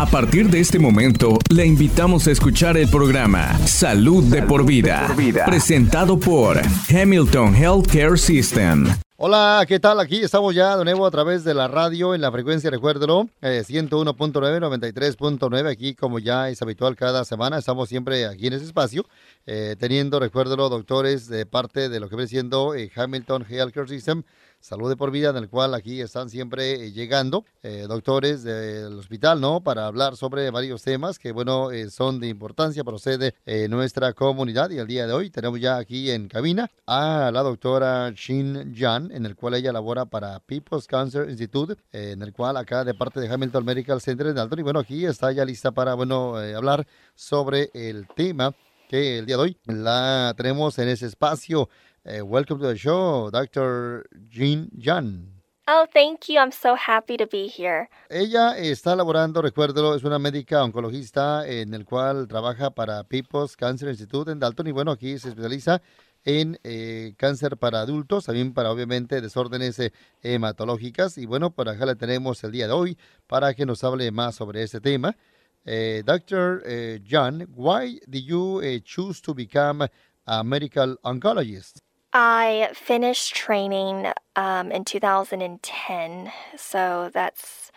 A partir de este momento, le invitamos a escuchar el programa Salud, de, por vida, presentado por Hamilton Healthcare System. Hola, ¿qué tal? Aquí estamos ya de nuevo a través de la radio en la frecuencia, recuérdelo, eh, 101.9, 93.9. Aquí, como ya es habitual cada semana, estamos siempre aquí en ese espacio, eh, teniendo, recuérdelo, doctores de parte de lo que viene siendo eh, Hamilton Healthcare System Salud de por Vida, en el cual aquí están siempre eh, llegando eh, doctores del hospital, ¿no? Para hablar sobre varios temas que, bueno, eh, son de importancia para usted en nuestra comunidad. Y el día de hoy tenemos ya aquí en cabina a la doctora Shin Jan, en el cual ella labora para People's Cancer Institute, en el cual acá de parte de Hamilton Medical Center en Dalton. Y bueno, aquí está ya lista para, bueno, hablar sobre el tema que el día de hoy la tenemos en ese espacio. Uh, welcome to the show, Dr. Jean Jan. Oh, thank you. I'm so happy to be here. Ella está laborando, recuérdelo, es una médica oncologista en el cual trabaja para People's Cancer Institute en Dalton y bueno, aquí se especializa en eh, cáncer para adultos, también para obviamente desórdenes eh, hematológicas y bueno, por acá le tenemos el día de hoy para que nos hable más sobre este tema. Eh, Dr. Eh, John, why did you eh, choose to become a medical oncologist? I finished training um, in 2010, so that's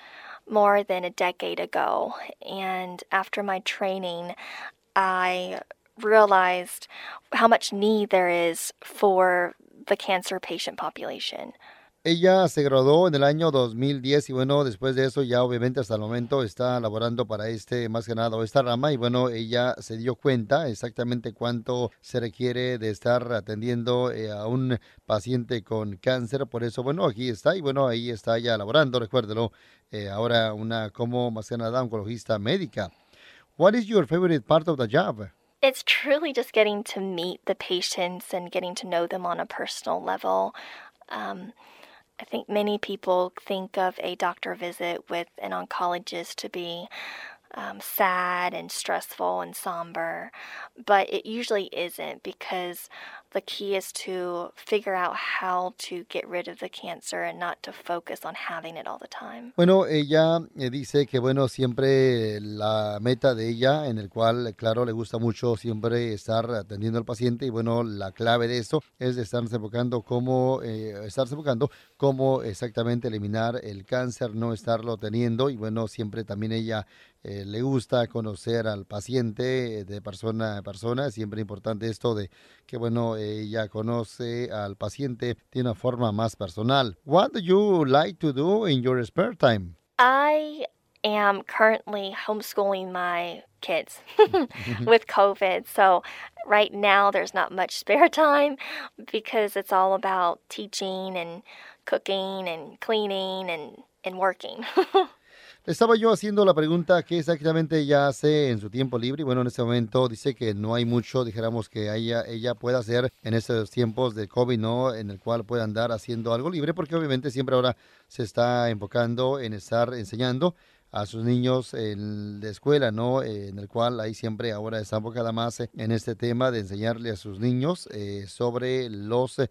more than a decade ago. And after my training, I realized how much need there is for the cancer patient population. Ella se graduó en el año 2010 y bueno, después de eso ya obviamente hasta el momento está laborando para este, más que nada, esta rama y bueno, ella se dio cuenta exactamente cuánto se requiere de estar atendiendo eh, a un paciente con cáncer, por eso bueno, aquí está y bueno, ahí está ya laborando, recuérdelo, eh, ahora una como más que nada oncologista médica. What is your favorite part of the job? It's truly just getting to meet the patients and getting to know them on a personal level. Um, I think many people think of a doctor visit with an oncologist to be um, sad and stressful and somber, but it usually isn't because the key is to figure out how to get rid of the cancer and not to focus on having it all the time. Bueno, ella eh, dice que bueno, siempre la meta de ella, en el cual, claro, le gusta mucho siempre estar atendiendo al paciente y bueno, la clave de esto es de estarse enfocando cómo, eh, estarse enfocando cómo exactamente eliminar el cáncer, no estarlo teniendo y bueno, siempre también ella eh, le gusta conocer al paciente de persona a persona. Siempre importante esto de que, bueno, ella conoce al paciente de una forma más personal. What do you like to do in your spare time? I am currently homeschooling my kids with COVID. So right now there's not much spare time because it's all about teaching and cooking and cleaning and, and working. Estaba yo haciendo la pregunta qué exactamente ella hace en su tiempo libre y bueno, en este momento dice que no hay mucho, dijéramos que ella, ella pueda hacer en estos tiempos de COVID, ¿no? En el cual pueda andar haciendo algo libre porque obviamente siempre ahora se está enfocando en estar enseñando a sus niños en la escuela, ¿no? en el cual ahí siempre ahora está enfocada más en este tema de enseñarle a sus niños eh, sobre los eh,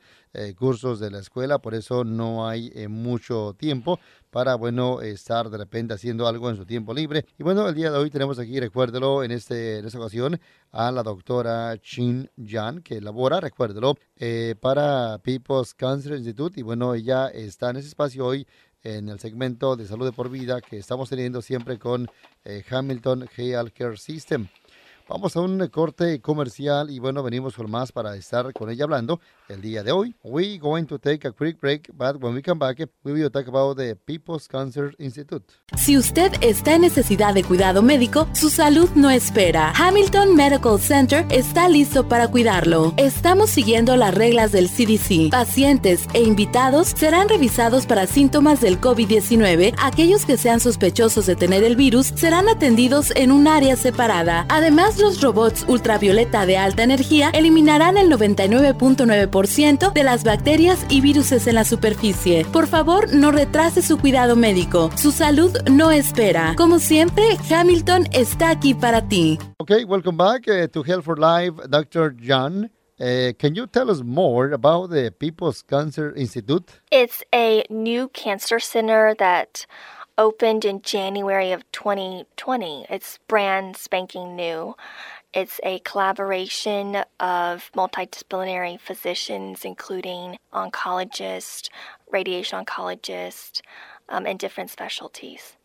cursos de la escuela, por eso no hay eh, mucho tiempo para, bueno, estar de repente haciendo algo en su tiempo libre. Y bueno, el día de hoy tenemos aquí, recuérdelo, en, este, en esta ocasión, a la doctora Chin Jan, que labora, recuérdelo, para People's Cancer Institute. Y bueno, ella está en ese espacio hoy en el segmento de salud de por vida que estamos teniendo siempre con eh, Hamilton Healthcare System. Vamos a un corte comercial y bueno, venimos con más para estar con ella hablando el día de hoy. We going to take a quick break, but when we come back, we will talk about the People's Cancer Institute. Si usted está en necesidad de cuidado médico, su salud no espera. Hamilton Medical Center está listo para cuidarlo. Estamos siguiendo las reglas del CDC. Pacientes e invitados serán revisados para síntomas del COVID-19. Aquellos que sean sospechosos de tener el virus serán atendidos en un área separada. Además, los robots ultravioleta de alta energía eliminarán el 99.9% de las bacterias y virus en la superficie. Por favor, no retrase su cuidado médico. Su salud no espera. Como siempre, Hamilton está aquí para ti. Okay, welcome back uh, to Health for Life, Dr. John. Uh, can you tell us more about the People's Cancer Institute? It's a new cancer center that opened in January of 2020. It's brand spanking new. It's a collaboration of multidisciplinary physicians, including oncologists, radiation oncologists, um.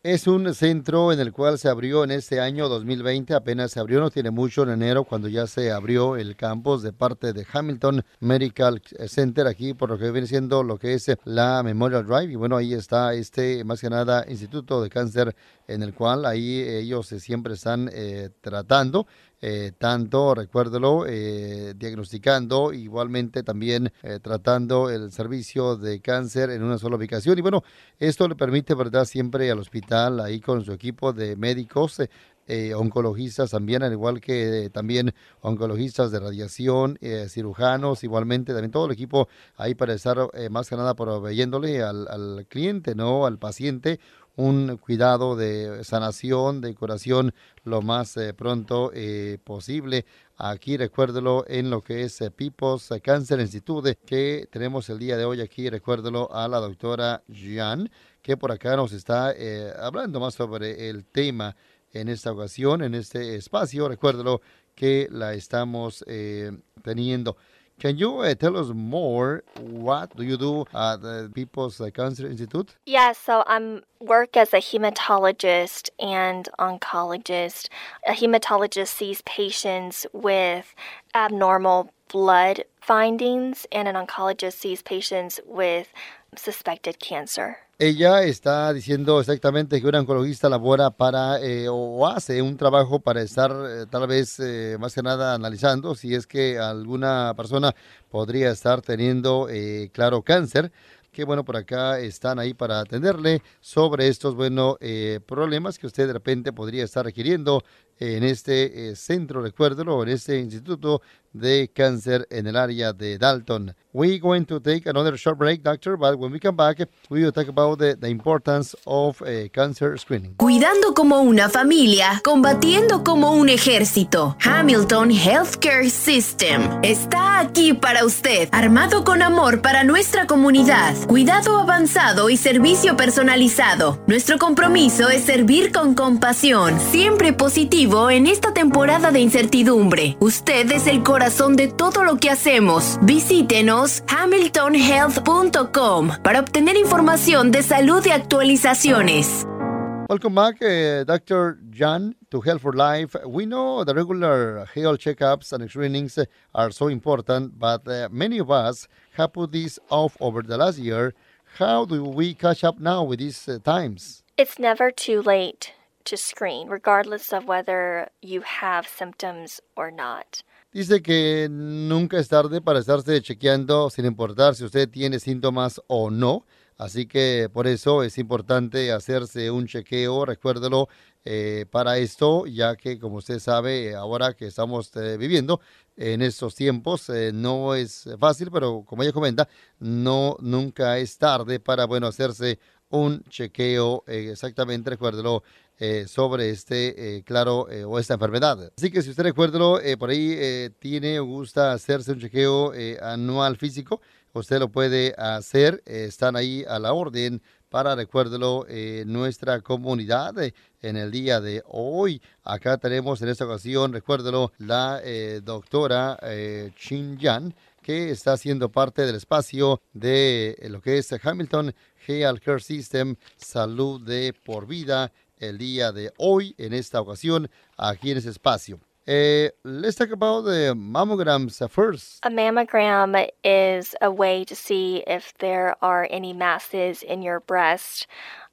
Es un centro en el cual se abrió en este año 2020, apenas se abrió, no tiene mucho en enero cuando ya se abrió el campus de parte de Hamilton Medical Center aquí por lo que viene siendo lo que es la Memorial Drive y bueno ahí está este más que nada Instituto de Cáncer en el cual ahí ellos siempre están eh, tratando eh, tanto, recuérdelo, eh, diagnosticando, igualmente también eh, tratando el servicio de cáncer en una sola ubicación. Y bueno, esto le permite, ¿verdad?, siempre al hospital, ahí con su equipo de médicos, eh, oncologistas también, al igual que eh, también oncologistas de radiación, eh, cirujanos, igualmente también todo el equipo ahí para estar más que nada proveyéndole al, al cliente, ¿no? Al paciente un cuidado de sanación, de curación lo más pronto posible. Aquí recuérdelo en lo que es People's Cancer Institute que tenemos el día de hoy aquí, recuérdelo a la doctora Jean, que por acá nos está hablando más sobre el tema en esta ocasión, en este espacio. Recuérdalo que la estamos eh, teniendo. Can you uh, tell us more? What do you do at the People's Cancer Institute? Yeah, so I'm work as a hematologist and oncologist. A hematologist sees patients with abnormal blood findings, and an oncologist sees patients with suspected cancer. Ella está diciendo exactamente que un oncologista labora para eh, o hace un trabajo para estar eh, tal vez eh, más que nada analizando si es que alguna persona podría estar teniendo, claro, cáncer que bueno, por acá están ahí para atenderle sobre estos, bueno, problemas que usted de repente podría estar requiriendo en este eh, centro, recuérdelo, en este instituto de cáncer en el área de Dalton. We're going to take another short break, doctor, but when we come back, we will talk about the, importance of uh, cancer screening. Cuidando como una familia, combatiendo como un ejército. Hamilton Healthcare System está aquí para usted, armado con amor para nuestra comunidad, cuidado avanzado y servicio personalizado. Nuestro compromiso es servir con compasión, siempre positivo en esta temporada de incertidumbre. Usted es el corazón de todo lo que hacemos. Visítenos hamiltonhealth.com para obtener información de salud y actualizaciones. Welcome back, uh, Dr. John, to Health for Life. We know the regular health checkups and screenings are so important, but uh, many of us have put this off over the last year. How do we catch up now with these uh, times? It's never too late to screen, regardless of whether you have symptoms or not. Dice que nunca es tarde para estarse chequeando sin importar si usted tiene síntomas o no. Así que por eso es importante hacerse un chequeo, recuérdelo, eh, para esto, ya que como usted sabe, ahora que estamos eh, viviendo en estos tiempos, eh, no es fácil, pero como ella comenta, no nunca es tarde para, bueno, hacerse un chequeo exactamente, recuérdelo, eh, sobre este, eh, claro, eh, o esta enfermedad. Así que si usted recuérdelo, por ahí tiene o gusta hacerse un chequeo anual físico, usted lo puede hacer, están ahí a la orden para, recuérdelo, nuestra comunidad en el día de hoy. Acá tenemos en esta ocasión, recuérdelo, la doctora Chin Yan, que está siendo parte del espacio de lo que es Hamilton Health Care System, salud de por vida el día de hoy, en esta ocasión, aquí en ese espacio. Uh, let's talk about the mammograms first. A mammogram is a way to see if there are any masses in your breast,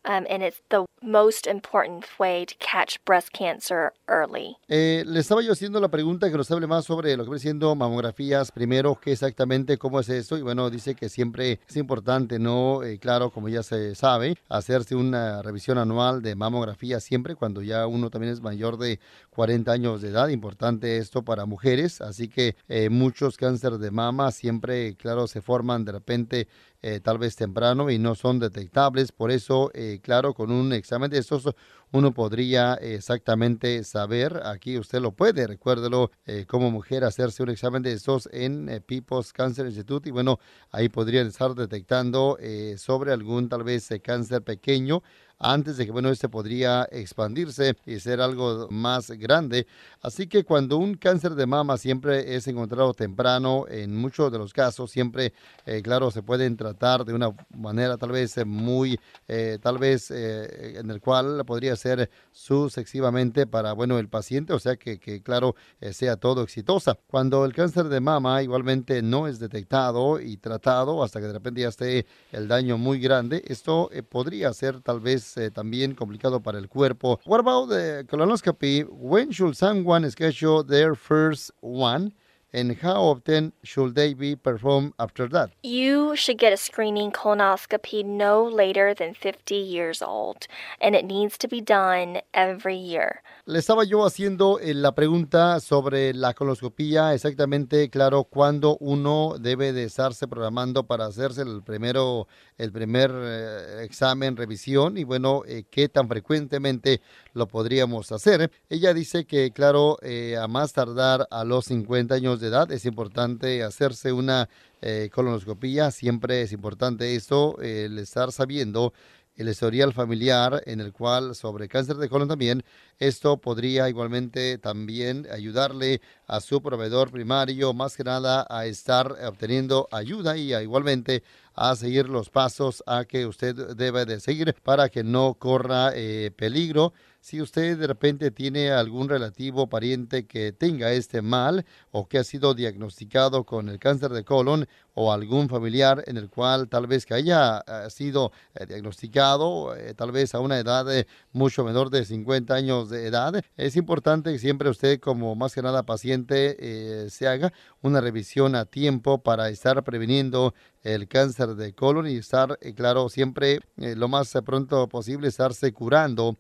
um, and it's the most important way to catch breast cancer early. Eh, le estaba yo haciendo la pregunta que nos hable más sobre lo que viene siendo mamografías. Primero, qué exactamente, cómo es esto. Y bueno, dice que siempre es importante, ¿no? Eh, claro, como ya se sabe, hacerse una revisión anual de mamografía siempre cuando ya uno también es mayor de 40 años de edad. Importante esto para mujeres. Así que eh, muchos cánceres de mama siempre, claro, se forman de repente eh, tal vez temprano y no son detectables. Por eso, eh, claro, con un examen de estos uno podría exactamente saber, aquí usted lo puede, recuérdelo, eh, como mujer hacerse un examen de estos en eh, People's Cancer Institute y bueno, ahí podrían estar detectando eh, sobre algún tal vez cáncer pequeño antes de que, bueno, este podría expandirse y ser algo más grande. Así que cuando un cáncer de mama siempre es encontrado temprano, en muchos de los casos, siempre, eh, claro, se pueden tratar de una manera tal vez muy, eh, tal vez eh, en el cual podría ser sucesivamente para, bueno, el paciente, o sea que, claro, sea todo exitosa. Cuando el cáncer de mama igualmente no es detectado y tratado hasta que de repente ya esté el daño muy grande, esto podría ser tal vez eh, también complicado para el cuerpo. What about the colonoscopy? When should someone schedule their first one? And how often should they be performed after that? You should get a screening colonoscopy no later than 50 years old, and it needs to be done every year. Le estaba yo haciendo eh, la pregunta sobre la colonoscopía, exactamente, claro, cuándo uno debe de estarse programando para hacerse el primero, el primer eh, examen, revisión, y bueno, eh, qué tan frecuentemente lo podríamos hacer. Ella dice que, claro, a más tardar a los 50 años de edad es importante hacerse una eh, colonoscopia. Siempre es importante esto, el estar sabiendo el historial familiar en el cual sobre cáncer de colon también, esto podría igualmente también ayudarle a su proveedor primario más que nada a estar obteniendo ayuda y igualmente a seguir los pasos a que usted debe de seguir para que no corra eh, peligro si usted de repente tiene algún relativo pariente que tenga este mal o que ha sido diagnosticado con el cáncer de colon o algún familiar en el cual tal vez que haya eh, sido eh, diagnosticado, eh, tal vez a una edad mucho menor de 50 años de edad, es importante que siempre usted como más que nada paciente se haga una revisión a tiempo para estar previniendo el cáncer de colon y estar, claro, siempre lo más pronto posible estarse curando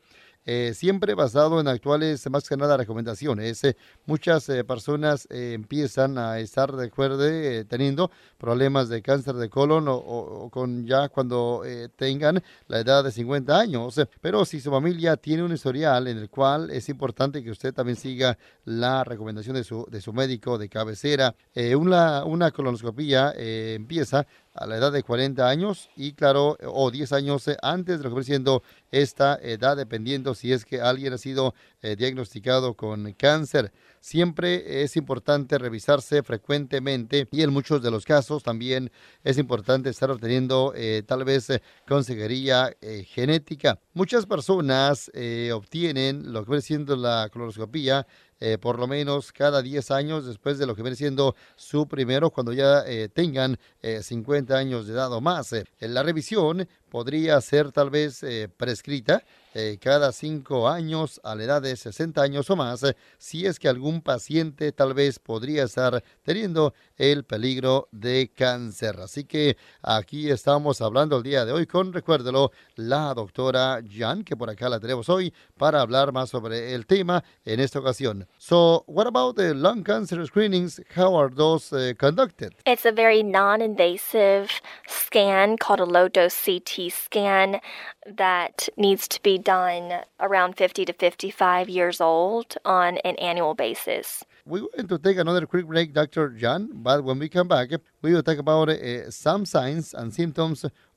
eh, siempre basado en actuales, más que nada, recomendaciones. Eh, muchas eh, personas empiezan a estar de acuerdo teniendo problemas de cáncer de colon o, con ya cuando tengan la edad de 50 años. Pero si su familia tiene un historial en el cual es importante que usted también siga la recomendación de su, de su médico de cabecera, una, una colonoscopía empieza a la edad de 40 años y claro, o 10 años antes de lo que siendo esta edad, dependiendo si es que alguien ha sido eh, diagnosticado con cáncer. Siempre es importante revisarse frecuentemente y en muchos de los casos también es importante estar obteniendo eh, tal vez eh, consejería genética. Muchas personas obtienen lo que viene siendo la colonoscopía eh, por lo menos cada 10 años después de lo que viene siendo su primero cuando ya eh, tengan 50 eh, años de edad o más. la revisión podría ser tal vez prescrita eh, cada cinco años a la edad de 60 años o más, eh, si es que algún paciente tal vez podría estar teniendo el peligro de cáncer. Así que aquí estamos hablando el día de hoy con, recuérdelo, la doctora Jan, que por acá la tenemos hoy para hablar más sobre el tema en esta ocasión. So, what about the lung cancer screenings? How are those uh, conducted? It's a very non-invasive scan called a low-dose CT scan that needs to be done around 50 to 55 years old on an annual basis. We're going to take another quick break, Dr. John, but when we come back, we will talk about uh, some signs and symptoms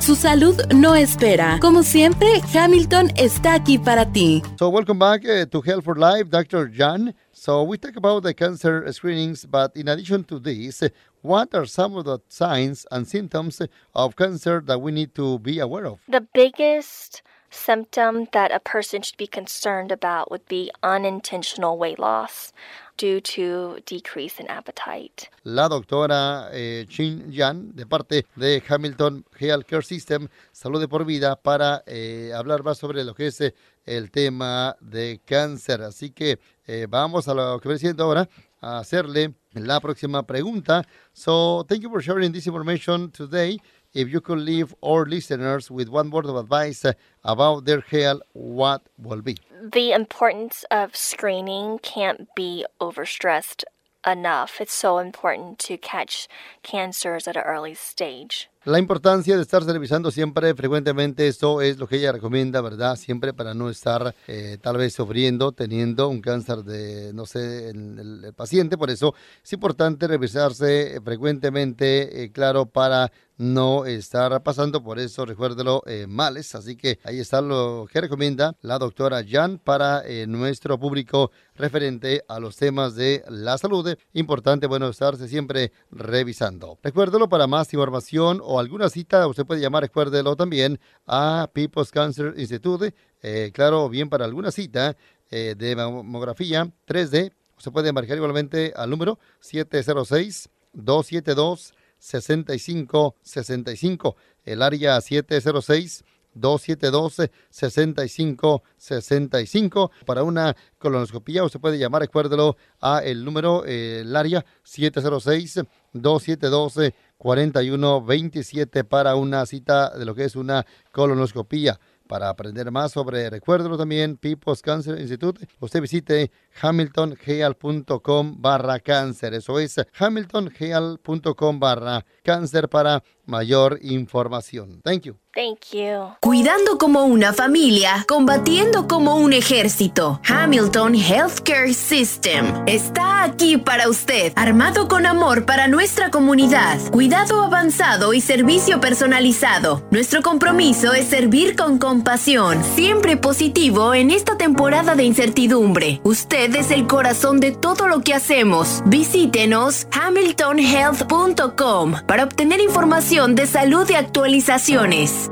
Su salud no espera. Como siempre, Hamilton está aquí para ti. So welcome back uh, to Health for Life, Dr. John. So we talk about the cancer screenings, but in addition to this, what are some of the signs and symptoms of cancer that we need to be aware of? The biggest symptom that a person should be concerned about would be unintentional weight loss due to decrease in appetite. La doctora eh, Chin Yan, de parte de Hamilton Health Care System, Salud de por Vida, para eh, hablar más sobre lo que es eh, el tema de cáncer. Así que eh, vamos a lo que viene siendo ahora, a hacerle la próxima pregunta. So, thank you for sharing this information today. If you could leave our listeners with one word of advice uh, about their health, what will be? The importance of screening can't be overstressed enough. It's so important to catch cancers at an early stage. La importancia de estarse revisando siempre, frecuentemente, eso es lo que ella recomienda, ¿verdad? Siempre para no estar eh, tal vez sufriendo, teniendo un cáncer de, no sé, el, el paciente. Por eso es importante revisarse frecuentemente, eh, claro, para no estar pasando por eso, recuérdelo, eh, males. Así que ahí está lo que recomienda la doctora Jan para eh, nuestro público referente a los temas de la salud. Importante, bueno, estarse siempre revisando. Recuérdelo para más información o alguna cita, usted puede llamar, recuérdelo también, a People's Cancer Institute. Eh, claro, bien para alguna cita eh, de mamografía 3D. Usted puede marcar igualmente al número 706 272 6565, el área 706 272-6565. Para una colonoscopía usted puede llamar, recuérdelo, a el número, el área 706-272-4127 para una cita de lo que es una colonoscopía. Para aprender más sobre, recuérdelo también, People's Cancer Institute, usted visite hamiltonheal.com barra cáncer. Eso es hamiltonheal.com barra cáncer para mayor información. Thank you. Thank you. Cuidando como una familia, combatiendo como un ejército. Hamilton Healthcare System está aquí para usted, armado con amor para nuestra comunidad, cuidado avanzado y servicio personalizado. Nuestro compromiso es servir con compasión, siempre positivo en esta temporada de incertidumbre. Usted es el corazón de todo lo que hacemos. Visítenos hamiltonhealth.com para obtener información de salud y actualizaciones.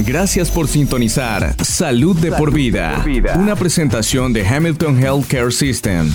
Gracias por sintonizar Salud de por vida, una presentación de Hamilton Healthcare System.